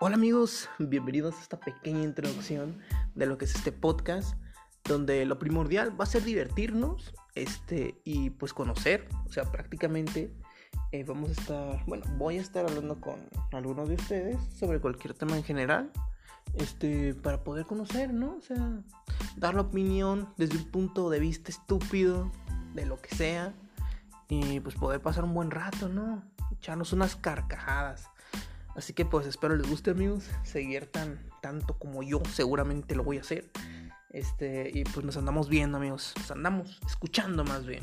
Hola amigos, bienvenidos a esta pequeña introducción de lo que es este podcast, donde lo primordial va a ser divertirnos este, y pues conocer, o sea, prácticamente eh, vamos a estar, bueno, voy a estar hablando con algunos de ustedes sobre cualquier tema en general, este, para poder conocer, ¿no? O sea, dar la opinión desde un punto de vista estúpido, de lo que sea, y pues poder pasar un buen rato, ¿no? Echarnos unas carcajadas. Así que pues espero les guste amigos, seguir tan tanto como yo seguramente lo voy a hacer. Este, y pues nos andamos viendo amigos, nos andamos escuchando más bien.